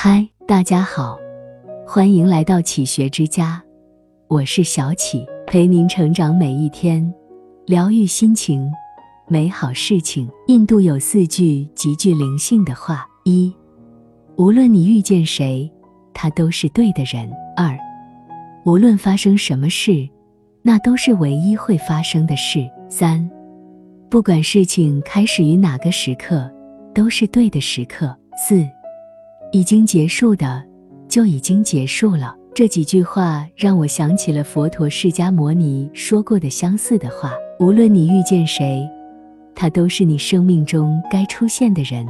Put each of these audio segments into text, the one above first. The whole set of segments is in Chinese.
嗨，大家好，欢迎来到启学之家，我是小启，陪您成长每一天，疗愈心情，美好事情。印度有四句极具灵性的话：一，无论你遇见谁，他都是对的人；二，无论发生什么事，那都是唯一会发生的事；三，不管事情开始于哪个时刻，都是对的时刻；四。已经结束的，就已经结束了。这几句话让我想起了佛陀释迦牟尼说过的相似的话：无论你遇见谁，他都是你生命中该出现的人，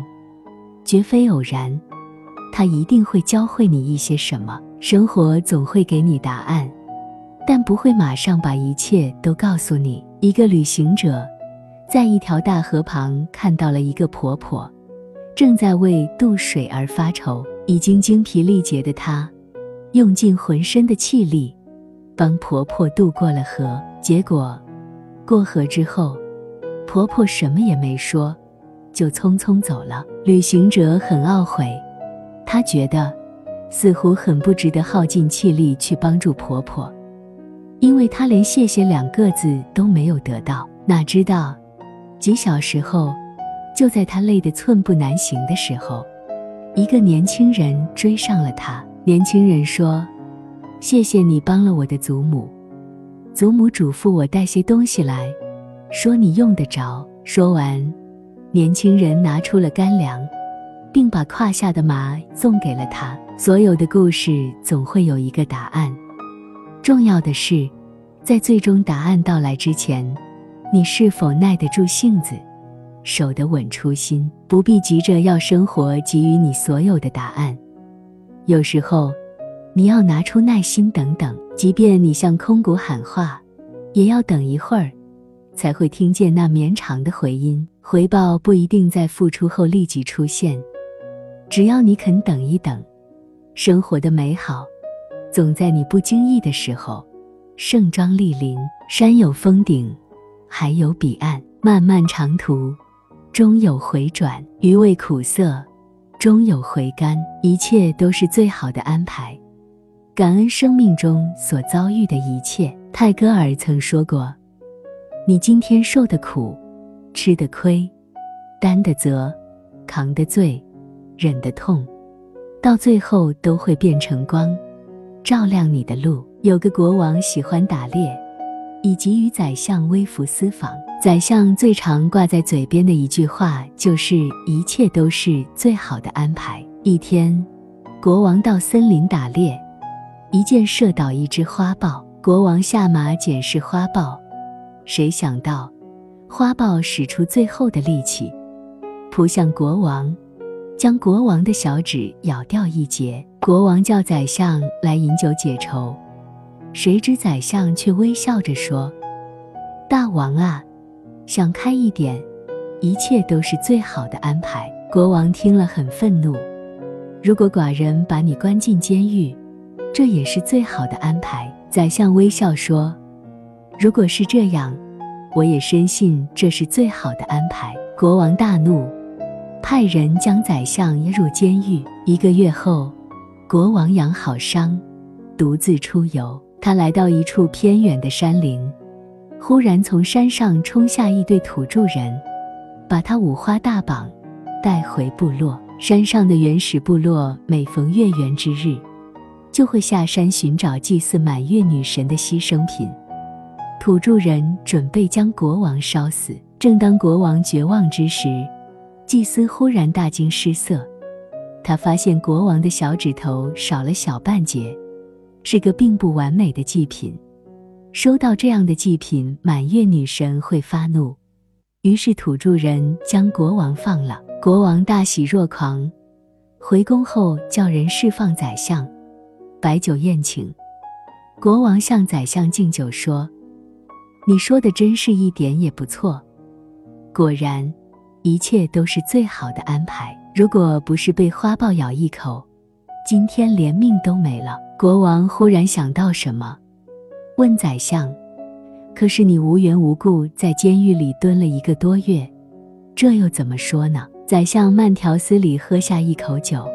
绝非偶然。他一定会教会你一些什么。生活总会给你答案，但不会马上把一切都告诉你。一个旅行者在一条大河旁看到了一个婆婆。正在为渡水而发愁，已经精疲力竭的她，用尽浑身的气力，帮婆婆渡过了河。结果，过河之后，婆婆什么也没说，就匆匆走了。旅行者很懊悔，他觉得似乎很不值得耗尽气力去帮助婆婆，因为他连谢谢两个字都没有得到。哪知道，几小时后。就在他累得寸步难行的时候，一个年轻人追上了他。年轻人说：“谢谢你帮了我的祖母，祖母嘱咐我带些东西来，说你用得着。”说完，年轻人拿出了干粮，并把胯下的马送给了他。所有的故事总会有一个答案，重要的是，在最终答案到来之前，你是否耐得住性子。守得稳初心，不必急着要生活给予你所有的答案。有时候，你要拿出耐心等等，即便你向空谷喊话，也要等一会儿，才会听见那绵长的回音。回报不一定在付出后立即出现，只要你肯等一等，生活的美好，总在你不经意的时候盛装莅临。山有峰顶，海有彼岸，漫漫长途。终有回转，余味苦涩，终有回甘。一切都是最好的安排。感恩生命中所遭遇的一切。泰戈尔曾说过：“你今天受的苦，吃的亏，担的责，扛的罪，忍的痛，到最后都会变成光，照亮你的路。”有个国王喜欢打猎，以及与宰相微服私访。宰相最常挂在嘴边的一句话就是“一切都是最好的安排”。一天，国王到森林打猎，一箭射倒一只花豹。国王下马检视花豹，谁想到，花豹使出最后的力气，扑向国王，将国王的小指咬掉一截。国王叫宰相来饮酒解愁，谁知宰相却微笑着说：“大王啊。”想开一点，一切都是最好的安排。国王听了很愤怒。如果寡人把你关进监狱，这也是最好的安排。宰相微笑说：“如果是这样，我也深信这是最好的安排。”国王大怒，派人将宰相押入监狱。一个月后，国王养好伤，独自出游。他来到一处偏远的山林。忽然从山上冲下一对土著人，把他五花大绑，带回部落。山上的原始部落每逢月圆之日，就会下山寻找祭祀满月女神的牺牲品。土著人准备将国王烧死。正当国王绝望之时，祭司忽然大惊失色，他发现国王的小指头少了小半截，是个并不完美的祭品。收到这样的祭品，满月女神会发怒。于是土著人将国王放了。国王大喜若狂，回宫后叫人释放宰相，摆酒宴请。国王向宰相敬酒说：“你说的真是一点也不错。果然，一切都是最好的安排。如果不是被花豹咬一口，今天连命都没了。”国王忽然想到什么。问宰相：“可是你无缘无故在监狱里蹲了一个多月，这又怎么说呢？”宰相慢条斯理喝下一口酒，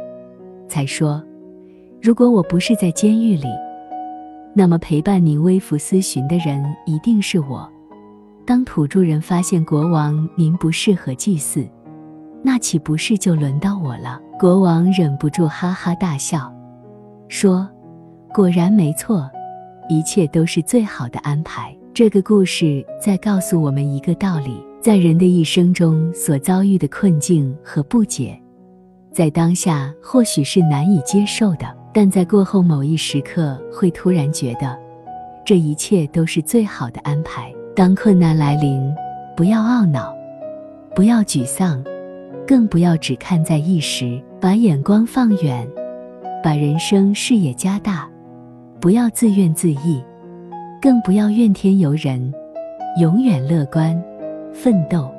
才说：“如果我不是在监狱里，那么陪伴您微服私巡的人一定是我。当土著人发现国王您不适合祭祀，那岂不是就轮到我了？”国王忍不住哈哈大笑，说：“果然没错，一切都是最好的安排。”这个故事在告诉我们一个道理：在人的一生中所遭遇的困境和不解，在当下或许是难以接受的，但在过后某一时刻，会突然觉得这一切都是最好的安排。当困难来临，不要懊恼，不要沮丧，更不要只看在一时，把眼光放远，把人生视野加大，不要自怨自艾。更不要怨天尤人，永远乐观、奋斗，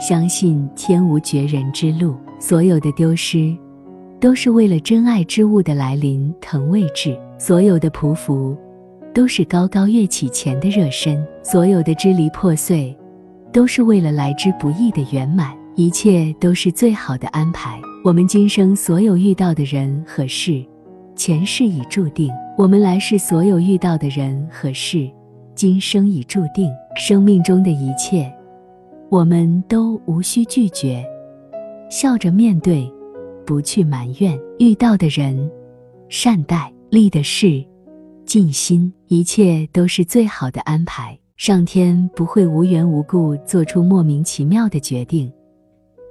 相信天无绝人之路。所有的丢失，都是为了真爱之物的来临腾位置；所有的匍匐，都是高高跃起前的热身；所有的支离破碎，都是为了来之不易的圆满。一切都是最好的安排。我们今生所有遇到的人和事。前世已注定，我们来世所有遇到的人和事，今生已注定。生命中的一切，我们都无需拒绝，笑着面对，不去埋怨。遇到的人，善待；立的事，尽心。一切都是最好的安排。上天不会无缘无故做出莫名其妙的决定，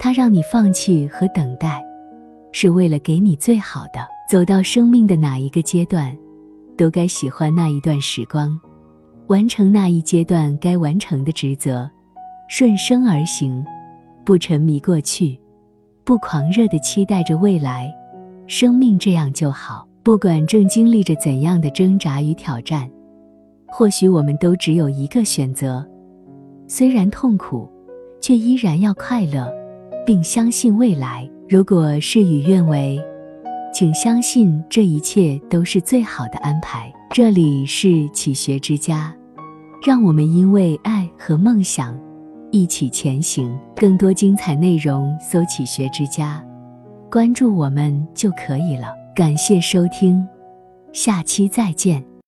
他让你放弃和等待，是为了给你最好的。走到生命的哪一个阶段，都该喜欢那一段时光，完成那一阶段该完成的职责，顺生而行，不沉迷过去，不狂热的期待着未来。生命这样就好。不管正经历着怎样的挣扎与挑战，或许我们都只有一个选择：虽然痛苦，却依然要快乐，并相信未来。如果事与愿违，请相信，这一切都是最好的安排。这里是启学之家，让我们因为爱和梦想一起前行。更多精彩内容，搜“启学之家”，关注我们就可以了。感谢收听，下期再见。